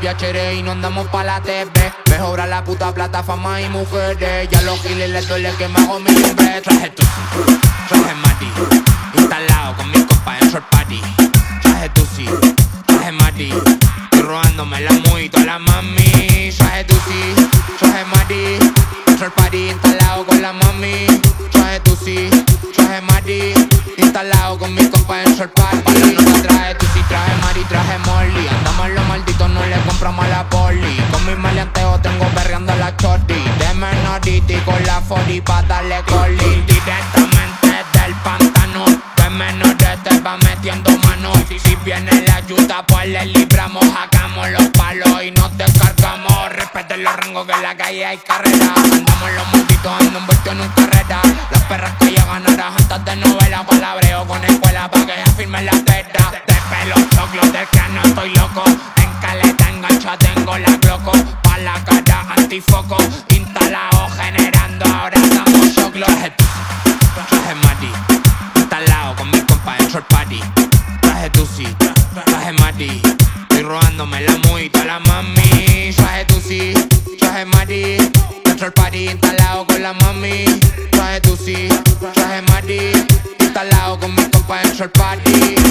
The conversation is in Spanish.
DHR y no andamos pa' la TV. Mejora la puta plataforma y mujeres. Ya los giles les duele que me hago mi nombre. Traje tu traje Mati. Instalado con mis compas en short party. Traje tu traje Mati. Estoy robándome la muy toda la mami. Traje tu traje Mati. Short party instalado con la mami. Traje tu traje Mati. Instalado con mis compas en short party. No a la poli. Con mis maleanteos tengo perreando la chordi. De menoriti con la fori pa' darle coli. Directamente del pantano. De menorete va metiendo mano. Si viene la ayuda, pues le libramos. Hagamos los palos y nos descargamos. Respeten los rangos que en la calle hay carrera. Andamos los malditos, ando envuelto en un carrera. Las perras que ya ganarás antes de novela. Palabreo con escuela pa' que ya firmen la teta. De pelo choclo del cráneo estoy loco. Cara antifoco. Instalado generando, ahora estamos choclo. Traje, traje Mati. Instalado con mis compas en short party. Traje Tusi, traje Mati. Estoy robándome la muy la mami. Traje Tusi, traje Mati. Short party instalado con la mami. Traje Tusi, traje Mati. Instalado con mis compas en short party.